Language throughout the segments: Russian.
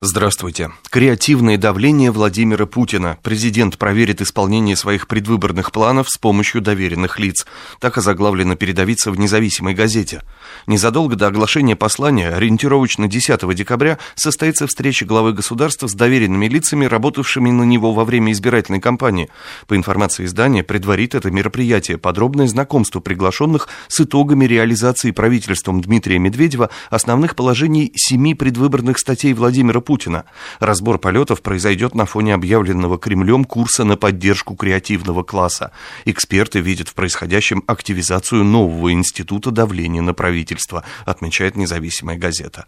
Здравствуйте. Креативное давление Владимира Путина. Президент проверит исполнение своих предвыборных планов с помощью доверенных лиц. Так озаглавлено передовица в независимой газете. Незадолго до оглашения послания, ориентировочно 10 декабря, состоится встреча главы государства с доверенными лицами, работавшими на него во время избирательной кампании. По информации издания, предварит это мероприятие подробное знакомство приглашенных с итогами реализации правительством Дмитрия Медведева основных положений семи предвыборных статей Владимира. Разбор полетов произойдет на фоне объявленного Кремлем курса на поддержку креативного класса. Эксперты видят в происходящем активизацию нового института давления на правительство, отмечает независимая газета.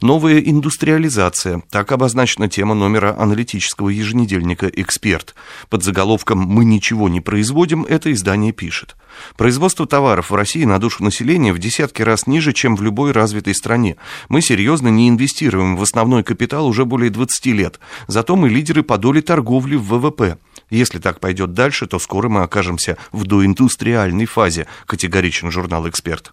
Новая индустриализация. Так обозначена тема номера аналитического еженедельника «Эксперт». Под заголовком «Мы ничего не производим» это издание пишет. Производство товаров в России на душу населения в десятки раз ниже, чем в любой развитой стране. Мы серьезно не инвестируем в основной капитал уже более 20 лет. Зато мы лидеры по доле торговли в ВВП. Если так пойдет дальше, то скоро мы окажемся в доиндустриальной фазе, категоричен журнал «Эксперт».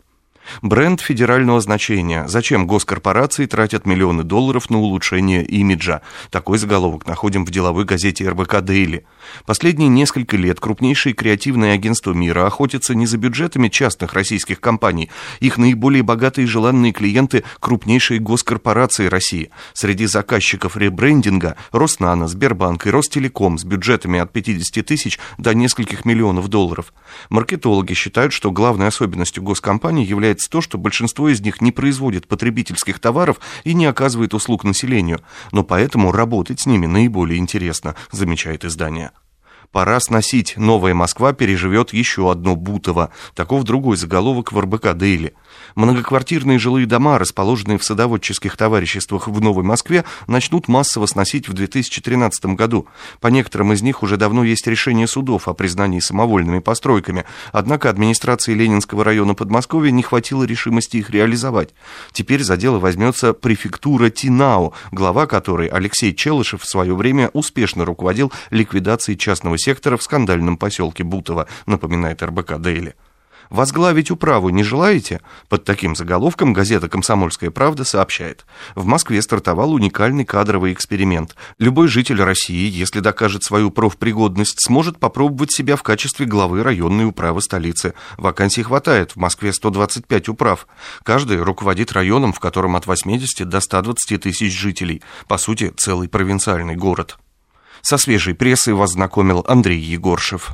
Бренд федерального значения. Зачем госкорпорации тратят миллионы долларов на улучшение имиджа? Такой заголовок находим в деловой газете РБК «Дейли». Последние несколько лет крупнейшие креативные агентства мира охотятся не за бюджетами частных российских компаний. Их наиболее богатые и желанные клиенты – крупнейшие госкорпорации России. Среди заказчиков ребрендинга – Роснано, Сбербанк и Ростелеком с бюджетами от 50 тысяч до нескольких миллионов долларов. Маркетологи считают, что главной особенностью госкомпаний является является то, что большинство из них не производит потребительских товаров и не оказывает услуг населению, но поэтому работать с ними наиболее интересно, замечает издание. Пора сносить. Новая Москва переживет еще одно Бутово. Таков другой заголовок в РБК «Дейли». Многоквартирные жилые дома, расположенные в садоводческих товариществах в Новой Москве, начнут массово сносить в 2013 году. По некоторым из них уже давно есть решение судов о признании самовольными постройками. Однако администрации Ленинского района Подмосковья не хватило решимости их реализовать. Теперь за дело возьмется префектура Тинао, глава которой Алексей Челышев в свое время успешно руководил ликвидацией частного сектора в скандальном поселке Бутово, напоминает РБК Дейли. Возглавить управу не желаете? Под таким заголовком газета «Комсомольская правда» сообщает. В Москве стартовал уникальный кадровый эксперимент. Любой житель России, если докажет свою профпригодность, сможет попробовать себя в качестве главы районной управы столицы. Вакансий хватает, в Москве 125 управ. Каждый руководит районом, в котором от 80 до 120 тысяч жителей. По сути, целый провинциальный город. Со свежей прессой вас знакомил Андрей Егоршев.